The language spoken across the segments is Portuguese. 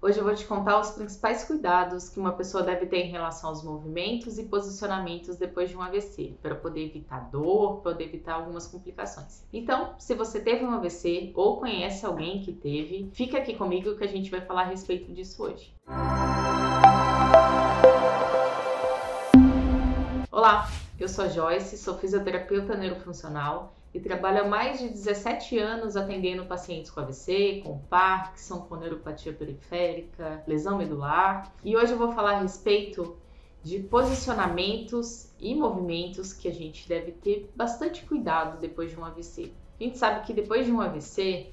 Hoje eu vou te contar os principais cuidados que uma pessoa deve ter em relação aos movimentos e posicionamentos depois de um AVC, para poder evitar dor, poder evitar algumas complicações. Então, se você teve um AVC ou conhece alguém que teve, fica aqui comigo que a gente vai falar a respeito disso hoje. Olá, eu sou a Joyce, sou fisioterapeuta neurofuncional e trabalho há mais de 17 anos atendendo pacientes com AVC, com Parkinson, com neuropatia periférica, lesão medular. E hoje eu vou falar a respeito de posicionamentos e movimentos que a gente deve ter bastante cuidado depois de um AVC. A gente sabe que depois de um AVC,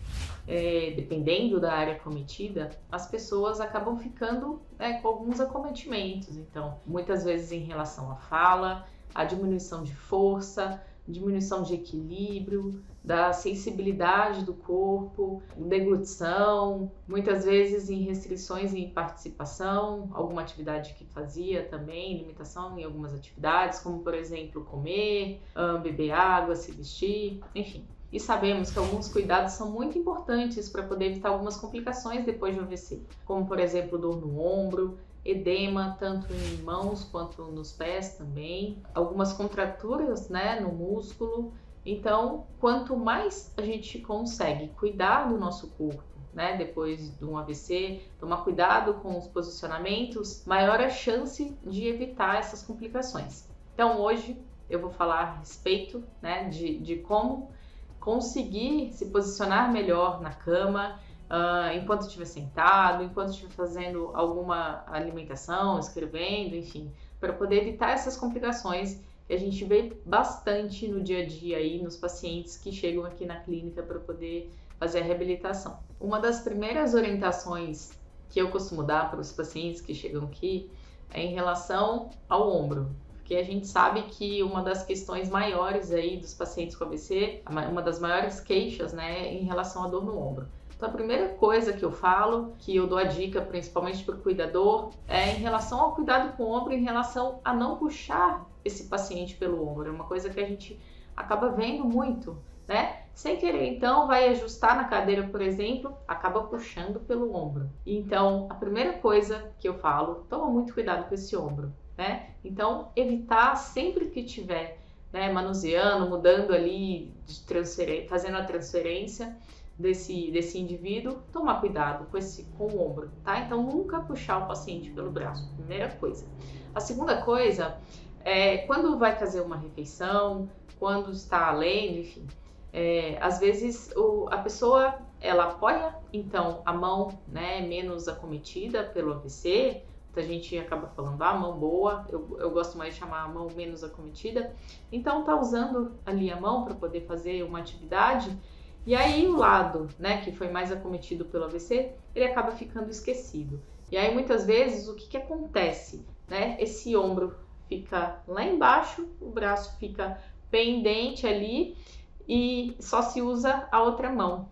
é, dependendo da área cometida, as pessoas acabam ficando é, com alguns acometimentos. Então, muitas vezes em relação à fala, a diminuição de força, diminuição de equilíbrio, da sensibilidade do corpo, deglutição, muitas vezes em restrições em participação, alguma atividade que fazia também, limitação em algumas atividades, como por exemplo comer, beber água, se vestir, enfim. E sabemos que alguns cuidados são muito importantes para poder evitar algumas complicações depois de um AVC, como por exemplo dor no ombro, edema tanto em mãos quanto nos pés também, algumas contraturas, né, no músculo. Então, quanto mais a gente consegue cuidar do nosso corpo, né, depois de um AVC, tomar cuidado com os posicionamentos, maior a chance de evitar essas complicações. Então, hoje eu vou falar a respeito, né, de, de como conseguir se posicionar melhor na cama, uh, enquanto estiver sentado, enquanto estiver fazendo alguma alimentação, escrevendo, enfim, para poder evitar essas complicações que a gente vê bastante no dia a dia aí nos pacientes que chegam aqui na clínica para poder fazer a reabilitação. Uma das primeiras orientações que eu costumo dar para os pacientes que chegam aqui é em relação ao ombro, porque a gente sabe que uma das questões maiores aí dos pacientes com AVC, uma das maiores queixas, né, é em relação à dor no ombro. Então, a primeira coisa que eu falo, que eu dou a dica principalmente para o cuidador, é em relação ao cuidado com o ombro, em relação a não puxar esse paciente pelo ombro. É uma coisa que a gente acaba vendo muito, né? Sem querer, então, vai ajustar na cadeira, por exemplo, acaba puxando pelo ombro. Então, a primeira coisa que eu falo, toma muito cuidado com esse ombro, né? Então, evitar sempre que tiver né, manuseando, mudando ali, fazendo a transferência, desse, desse indivíduo, tomar cuidado com, esse, com o ombro, tá? Então, nunca puxar o paciente pelo braço, primeira coisa. A segunda coisa é quando vai fazer uma refeição, quando está lendo, enfim, é, às vezes o, a pessoa ela apoia então a mão né, menos acometida pelo AVC, a gente acaba falando ah, mão boa, eu, eu gosto mais de chamar a mão menos acometida, então tá usando ali a mão para poder fazer uma atividade e aí o lado, né, que foi mais acometido pelo AVC, ele acaba ficando esquecido. E aí muitas vezes o que, que acontece, né? Esse ombro fica lá embaixo, o braço fica pendente ali e só se usa a outra mão.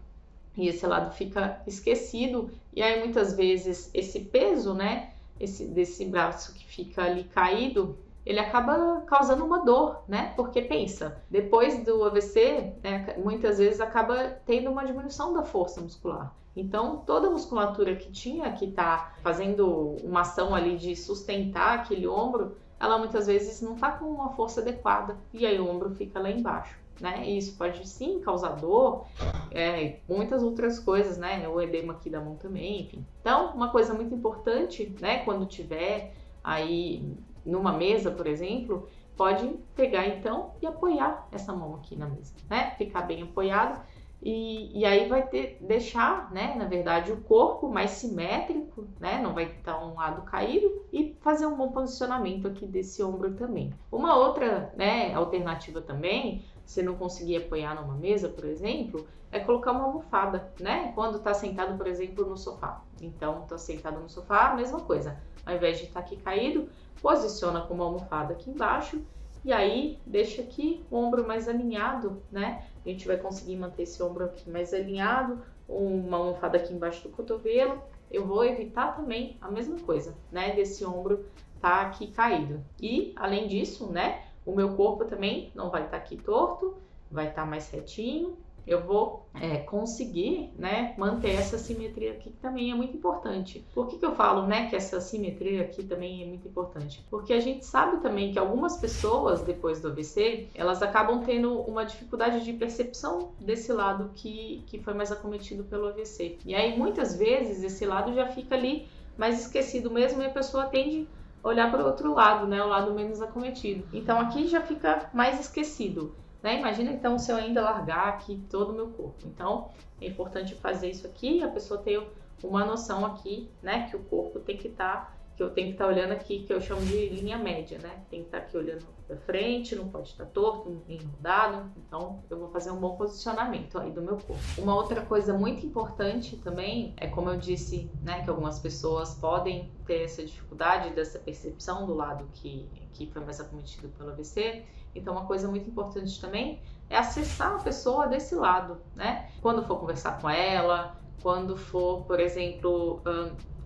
E esse lado fica esquecido e aí muitas vezes esse peso, né, esse desse braço que fica ali caído, ele acaba causando uma dor, né? Porque pensa, depois do AVC, né, muitas vezes acaba tendo uma diminuição da força muscular. Então, toda a musculatura que tinha que tá fazendo uma ação ali de sustentar aquele ombro, ela muitas vezes não está com uma força adequada e aí o ombro fica lá embaixo. Né? E isso pode sim causar dor, é, muitas outras coisas, né? O edema aqui da mão também, enfim. Então, uma coisa muito importante, né? Quando tiver aí numa mesa, por exemplo, pode pegar então e apoiar essa mão aqui na mesa, né? Ficar bem apoiado e, e aí vai ter, deixar, né, na verdade, o corpo mais simétrico, né? Não vai estar um lado caído e fazer um bom posicionamento aqui desse ombro também. Uma outra, né, alternativa também, se não conseguir apoiar numa mesa, por exemplo, é colocar uma almofada, né? Quando está sentado, por exemplo, no sofá. Então, está sentado no sofá, mesma coisa. Ao invés de estar tá aqui caído, posiciona com uma almofada aqui embaixo e aí deixa aqui o ombro mais alinhado, né? A gente vai conseguir manter esse ombro aqui mais alinhado, uma almofada aqui embaixo do cotovelo. Eu vou evitar também a mesma coisa, né? Desse ombro tá aqui caído. E além disso, né? O meu corpo também não vai estar tá aqui torto, vai estar tá mais retinho eu vou é, conseguir né, manter essa simetria aqui, que também é muito importante. Por que, que eu falo né, que essa simetria aqui também é muito importante? Porque a gente sabe também que algumas pessoas, depois do AVC, elas acabam tendo uma dificuldade de percepção desse lado que, que foi mais acometido pelo AVC. E aí, muitas vezes, esse lado já fica ali mais esquecido mesmo e a pessoa tende olhar para o outro lado, né, o lado menos acometido. Então, aqui já fica mais esquecido. Né? Imagina então se eu ainda largar aqui todo o meu corpo. Então é importante fazer isso aqui a pessoa ter uma noção aqui, né, que o corpo tem que estar tá que eu tenho que estar tá olhando aqui, que eu chamo de linha média, né? Tem que estar tá aqui olhando para frente, não pode estar torto, nem rodado. Então, eu vou fazer um bom posicionamento aí do meu corpo. Uma outra coisa muito importante também é, como eu disse, né, que algumas pessoas podem ter essa dificuldade dessa percepção do lado que, que foi mais acometido pelo AVC. Então, uma coisa muito importante também é acessar a pessoa desse lado, né? Quando for conversar com ela, quando for, por exemplo,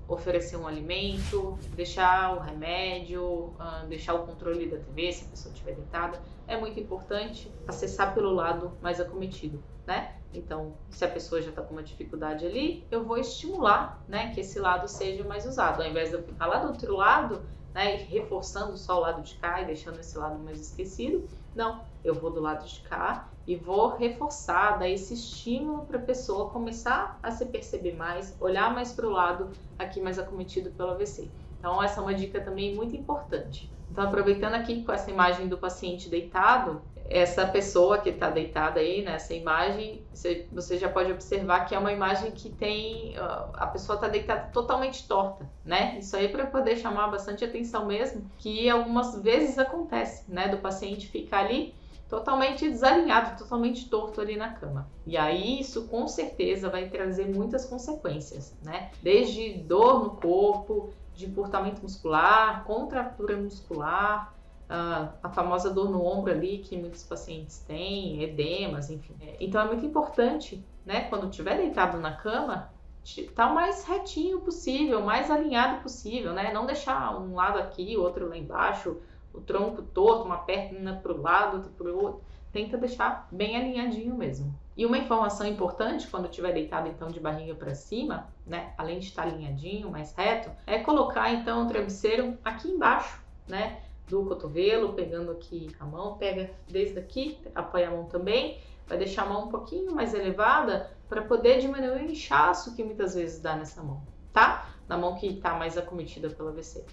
oferecer um alimento, deixar o remédio, uh, deixar o controle da TV se a pessoa estiver deitada. É muito importante acessar pelo lado mais acometido, né? Então, se a pessoa já está com uma dificuldade ali, eu vou estimular, né, que esse lado seja mais usado, ao invés de eu ficar lá do outro lado, né, reforçando só o lado de cá e deixando esse lado mais esquecido. Não, eu vou do lado de cá e vou reforçar, dar esse estímulo para a pessoa começar a se perceber mais, olhar mais para o lado aqui mais acometido pelo AVC. Então, essa é uma dica também muito importante. Então, aproveitando aqui com essa imagem do paciente deitado, essa pessoa que está deitada aí nessa imagem, você já pode observar que é uma imagem que tem a pessoa está deitada totalmente torta, né? Isso aí para poder chamar bastante atenção mesmo, que algumas vezes acontece, né, do paciente ficar ali totalmente desalinhado, totalmente torto ali na cama. E aí isso com certeza vai trazer muitas consequências, né? Desde dor no corpo, de encurtamento muscular, contratura muscular, uh, a famosa dor no ombro ali que muitos pacientes têm, edemas, enfim. Então é muito importante, né, quando estiver deitado na cama, estar tá o mais retinho possível, o mais alinhado possível, né? Não deixar um lado aqui, outro lá embaixo, o tronco torto, uma perna para o lado, outra para o outro. Tenta deixar bem alinhadinho mesmo. E uma informação importante quando estiver deitado então de barriga para cima, né, além de estar alinhadinho, mais reto, é colocar então o travesseiro aqui embaixo, né, do cotovelo, pegando aqui a mão, pega desde aqui, apoia a mão também, vai deixar a mão um pouquinho mais elevada para poder diminuir o inchaço que muitas vezes dá nessa mão, tá? Na mão que está mais acometida pelo AVC.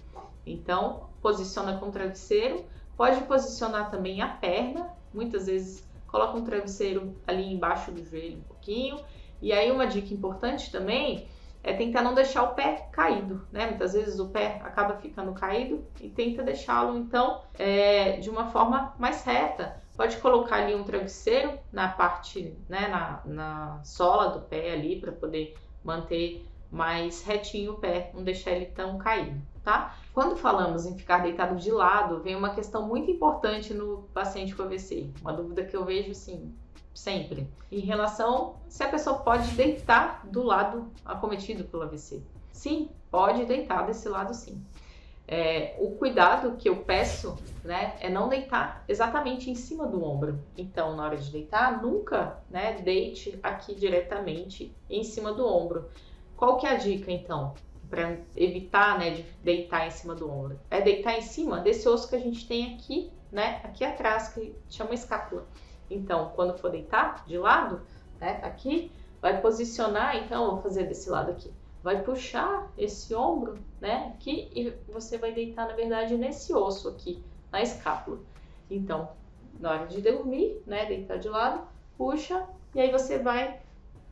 Então, posiciona com o travesseiro, pode posicionar também a perna, muitas vezes coloca um travesseiro ali embaixo do joelho um pouquinho. E aí uma dica importante também é tentar não deixar o pé caído, né? Muitas vezes o pé acaba ficando caído e tenta deixá-lo então é, de uma forma mais reta. Pode colocar ali um travesseiro na parte, né, na, na sola do pé ali para poder manter mais retinho o pé, não deixar ele tão caído, tá? Quando falamos em ficar deitado de lado, vem uma questão muito importante no paciente com AVC, uma dúvida que eu vejo assim sempre, em relação se a pessoa pode deitar do lado acometido pelo AVC. Sim, pode deitar desse lado sim. É, o cuidado que eu peço né, é não deitar exatamente em cima do ombro. Então, na hora de deitar, nunca né, deite aqui diretamente em cima do ombro. Qual que é a dica, então, para evitar né, de deitar em cima do ombro? É deitar em cima desse osso que a gente tem aqui, né, aqui atrás, que chama escápula. Então, quando for deitar de lado, né, aqui, vai posicionar, então, vou fazer desse lado aqui. Vai puxar esse ombro, né, aqui, e você vai deitar, na verdade, nesse osso aqui, na escápula. Então, na hora de dormir, né, deitar de lado, puxa, e aí você vai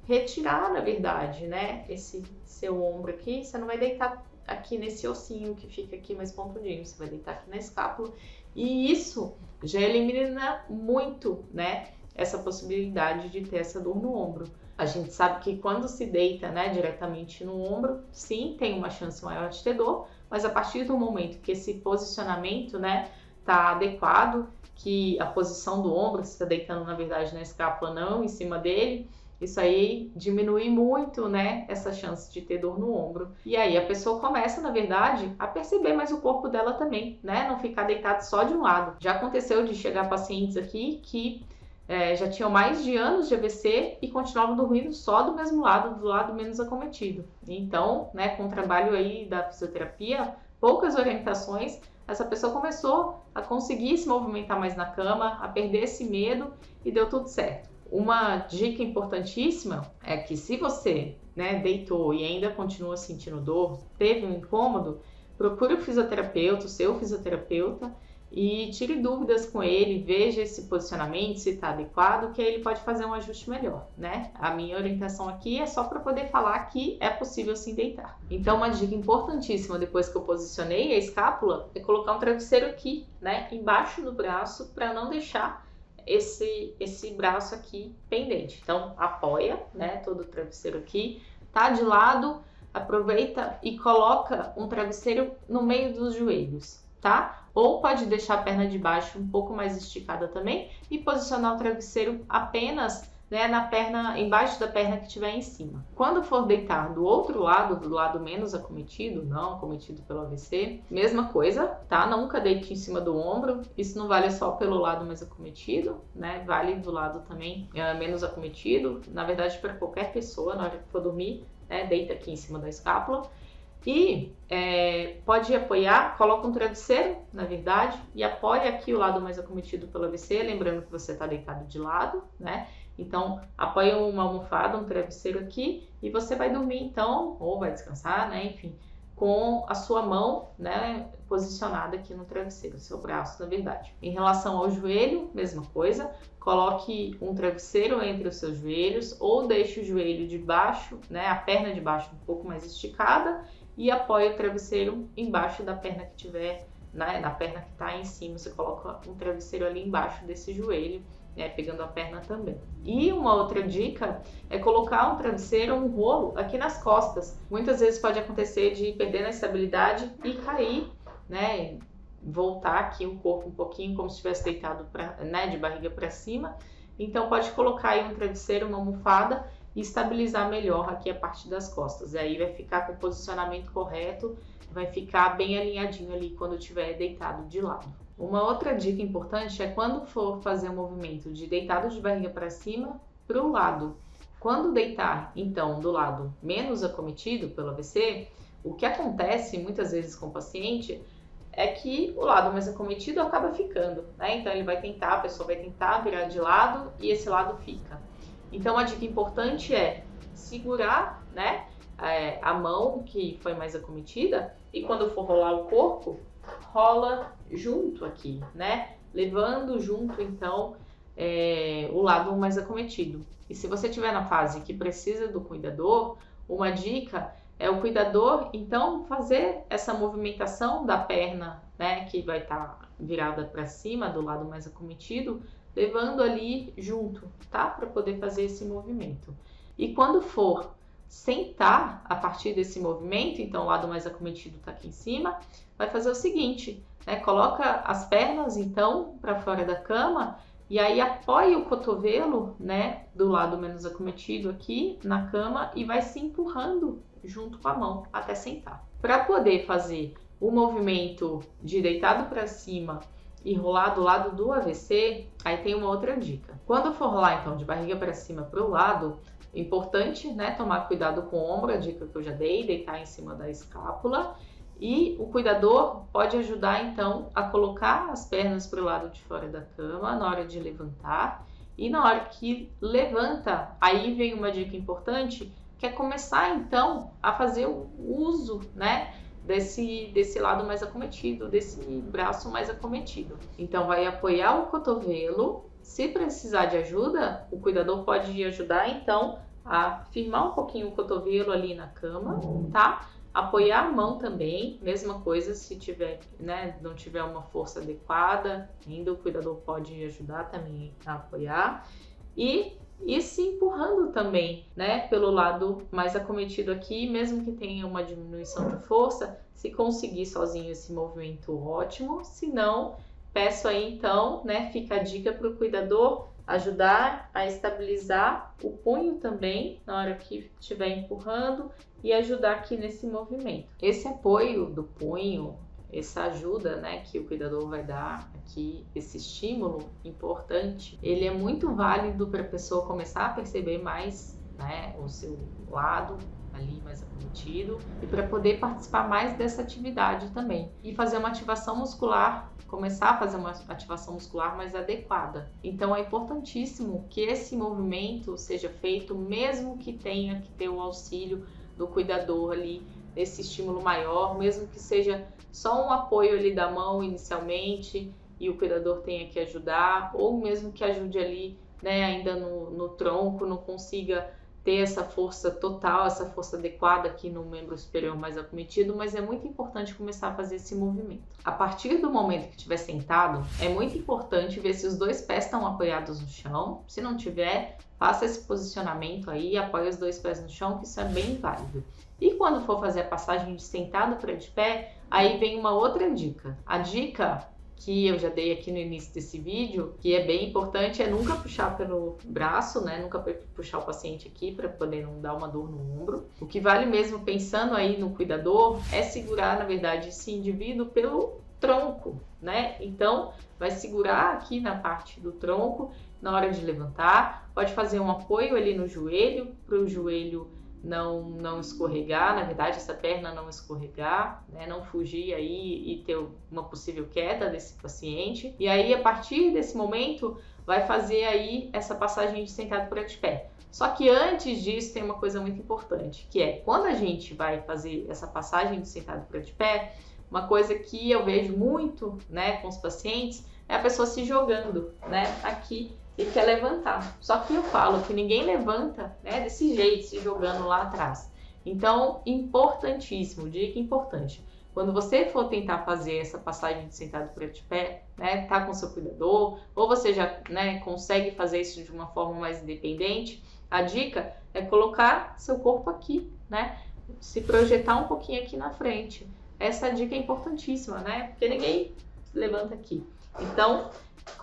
retirar, na verdade, né, esse seu ombro aqui, você não vai deitar aqui nesse ossinho que fica aqui mais pontudinho, você vai deitar aqui na escápula e isso já elimina muito, né, essa possibilidade de ter essa dor no ombro. A gente sabe que quando se deita, né, diretamente no ombro, sim, tem uma chance maior de ter dor, mas a partir do momento que esse posicionamento, né, tá adequado, que a posição do ombro, você está deitando na verdade na escápula não em cima dele, isso aí diminui muito, né, essa chance de ter dor no ombro. E aí a pessoa começa, na verdade, a perceber mais o corpo dela também, né, não ficar deitado só de um lado. Já aconteceu de chegar pacientes aqui que é, já tinham mais de anos de AVC e continuavam dormindo só do mesmo lado, do lado menos acometido. Então, né, com o trabalho aí da fisioterapia, poucas orientações, essa pessoa começou a conseguir se movimentar mais na cama, a perder esse medo e deu tudo certo. Uma dica importantíssima é que se você né, deitou e ainda continua sentindo dor, teve um incômodo, procure o fisioterapeuta, o seu fisioterapeuta, e tire dúvidas com ele, veja esse posicionamento, se está adequado, que aí ele pode fazer um ajuste melhor, né? A minha orientação aqui é só para poder falar que é possível se deitar. Então, uma dica importantíssima depois que eu posicionei a escápula é colocar um travesseiro aqui, né, embaixo do braço, para não deixar esse esse braço aqui pendente. Então, apoia, né, todo o travesseiro aqui, tá de lado, aproveita e coloca um travesseiro no meio dos joelhos, tá? Ou pode deixar a perna de baixo um pouco mais esticada também e posicionar o travesseiro apenas né, na perna, embaixo da perna que estiver em cima. Quando for deitar do outro lado, do lado menos acometido, não acometido pelo AVC, mesma coisa, tá? Nunca deite em cima do ombro. Isso não vale só pelo lado mais acometido, né? Vale do lado também é, menos acometido. Na verdade, para qualquer pessoa, na hora que for dormir, né, deita aqui em cima da escápula e é, pode apoiar, coloca um travesseiro, na verdade, e apoia aqui o lado mais acometido pelo AVC, lembrando que você está deitado de lado, né? Então, apoia uma almofada, um travesseiro aqui, e você vai dormir então, ou vai descansar, né? Enfim, com a sua mão, né, posicionada aqui no travesseiro, seu braço, na verdade. Em relação ao joelho, mesma coisa, coloque um travesseiro entre os seus joelhos, ou deixe o joelho de baixo, né, a perna de baixo um pouco mais esticada, e apoia o travesseiro embaixo da perna que tiver, né, na perna que está em cima, você coloca um travesseiro ali embaixo desse joelho, né, pegando a perna também. E uma outra dica é colocar um travesseiro, um rolo aqui nas costas. Muitas vezes pode acontecer de perder a estabilidade e cair, né, voltar aqui o corpo um pouquinho como se estivesse deitado pra, né, de barriga para cima. Então pode colocar aí um travesseiro, uma almofada e estabilizar melhor aqui a parte das costas. E aí vai ficar com o posicionamento correto, vai ficar bem alinhadinho ali quando estiver deitado de lado. Uma outra dica importante é quando for fazer o um movimento de deitado de barriga para cima para o lado. Quando deitar, então, do lado menos acometido pelo AVC, o que acontece muitas vezes com o paciente é que o lado mais acometido acaba ficando, né? Então ele vai tentar, a pessoa vai tentar virar de lado e esse lado fica. Então, a dica importante é segurar, né, é, a mão que foi mais acometida e quando for rolar o corpo, rola junto aqui, né, levando junto então é, o lado mais acometido. E se você estiver na fase que precisa do cuidador, uma dica é o cuidador então fazer essa movimentação da perna, né, que vai estar tá virada para cima do lado mais acometido, levando ali junto, tá? Para poder fazer esse movimento. E quando for sentar a partir desse movimento, então o lado mais acometido está aqui em cima, vai fazer o seguinte, né? Coloca as pernas então para fora da cama e aí apoia o cotovelo, né, do lado menos acometido aqui na cama e vai se empurrando junto com a mão até sentar. Para poder fazer o movimento de deitado para cima e rolar do lado do AVC, aí tem uma outra dica. Quando for rolar então de barriga para cima para o lado, é importante, né, tomar cuidado com o ombro, a dica que eu já dei, deitar em cima da escápula. E o cuidador pode ajudar então a colocar as pernas para o lado de fora da cama na hora de levantar. E na hora que levanta, aí vem uma dica importante, que é começar então a fazer o uso, né, desse, desse lado mais acometido, desse braço mais acometido. Então, vai apoiar o cotovelo. Se precisar de ajuda, o cuidador pode ajudar, então, a firmar um pouquinho o cotovelo ali na cama, tá? Apoiar a mão também, mesma coisa se tiver, né, não tiver uma força adequada, ainda o cuidador pode ajudar também a apoiar. E e se empurrando também, né, pelo lado mais acometido aqui, mesmo que tenha uma diminuição de força, se conseguir sozinho esse movimento ótimo, se não, peço aí então, né, fica a dica para o cuidador ajudar a estabilizar o punho também na hora que estiver empurrando e ajudar aqui nesse movimento. Esse apoio do punho essa ajuda, né, que o cuidador vai dar aqui, esse estímulo importante, ele é muito válido para a pessoa começar a perceber mais, né, o seu lado ali mais acometido e para poder participar mais dessa atividade também e fazer uma ativação muscular começar a fazer uma ativação muscular mais adequada. Então é importantíssimo que esse movimento seja feito mesmo que tenha que ter o auxílio do cuidador ali nesse estímulo maior, mesmo que seja só um apoio ali da mão inicialmente e o cuidador tenha que ajudar, ou mesmo que ajude ali, né, ainda no, no tronco, não consiga ter essa força total, essa força adequada aqui no membro superior mais acometido, mas é muito importante começar a fazer esse movimento. A partir do momento que estiver sentado, é muito importante ver se os dois pés estão apoiados no chão. Se não tiver, faça esse posicionamento aí, apoie os dois pés no chão, que isso é bem válido. E quando for fazer a passagem de sentado para de pé, aí vem uma outra dica. A dica que eu já dei aqui no início desse vídeo, que é bem importante, é nunca puxar pelo braço, né? Nunca puxar o paciente aqui para poder não dar uma dor no ombro. O que vale mesmo pensando aí no cuidador é segurar, na verdade, esse indivíduo pelo tronco, né? Então, vai segurar aqui na parte do tronco na hora de levantar, pode fazer um apoio ali no joelho para o joelho não, não escorregar, na verdade, essa perna não escorregar, né? não fugir aí e ter uma possível queda desse paciente. E aí, a partir desse momento, vai fazer aí essa passagem de sentado por de pé. Só que antes disso tem uma coisa muito importante, que é quando a gente vai fazer essa passagem de sentado por de pé, uma coisa que eu vejo muito, né, com os pacientes é a pessoa se jogando, né, aqui e quer levantar. Só que eu falo que ninguém levanta né, desse jeito, se jogando lá atrás. Então, importantíssimo, dica importante. Quando você for tentar fazer essa passagem de sentado para de pé, né, tá com seu cuidador, ou você já né, consegue fazer isso de uma forma mais independente, a dica é colocar seu corpo aqui, né, se projetar um pouquinho aqui na frente. Essa dica é importantíssima, né, porque ninguém levanta aqui. Então,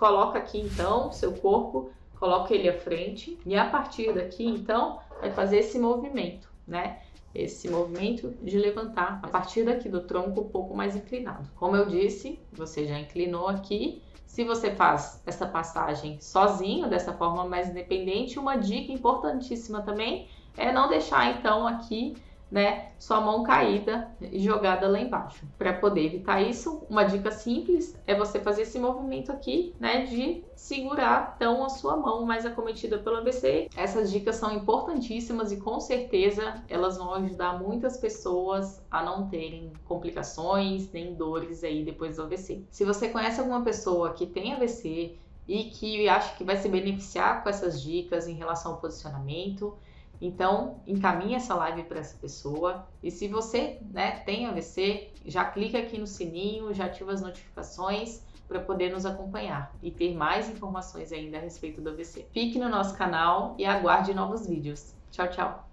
Coloca aqui então seu corpo, coloca ele à frente e a partir daqui então vai fazer esse movimento, né? Esse movimento de levantar a partir daqui do tronco um pouco mais inclinado. Como eu disse, você já inclinou aqui. Se você faz essa passagem sozinho, dessa forma mais independente, uma dica importantíssima também é não deixar então aqui né, sua mão caída e jogada lá embaixo. Para poder evitar isso, uma dica simples é você fazer esse movimento aqui, né, de segurar então a sua mão mais acometida pelo AVC. Essas dicas são importantíssimas e com certeza elas vão ajudar muitas pessoas a não terem complicações nem dores aí depois do AVC. Se você conhece alguma pessoa que tem AVC e que acha que vai se beneficiar com essas dicas em relação ao posicionamento, então, encaminhe essa live para essa pessoa. E se você né, tem AVC, já clica aqui no sininho, já ativa as notificações para poder nos acompanhar e ter mais informações ainda a respeito do AVC. Fique no nosso canal e aguarde novos vídeos. Tchau, tchau!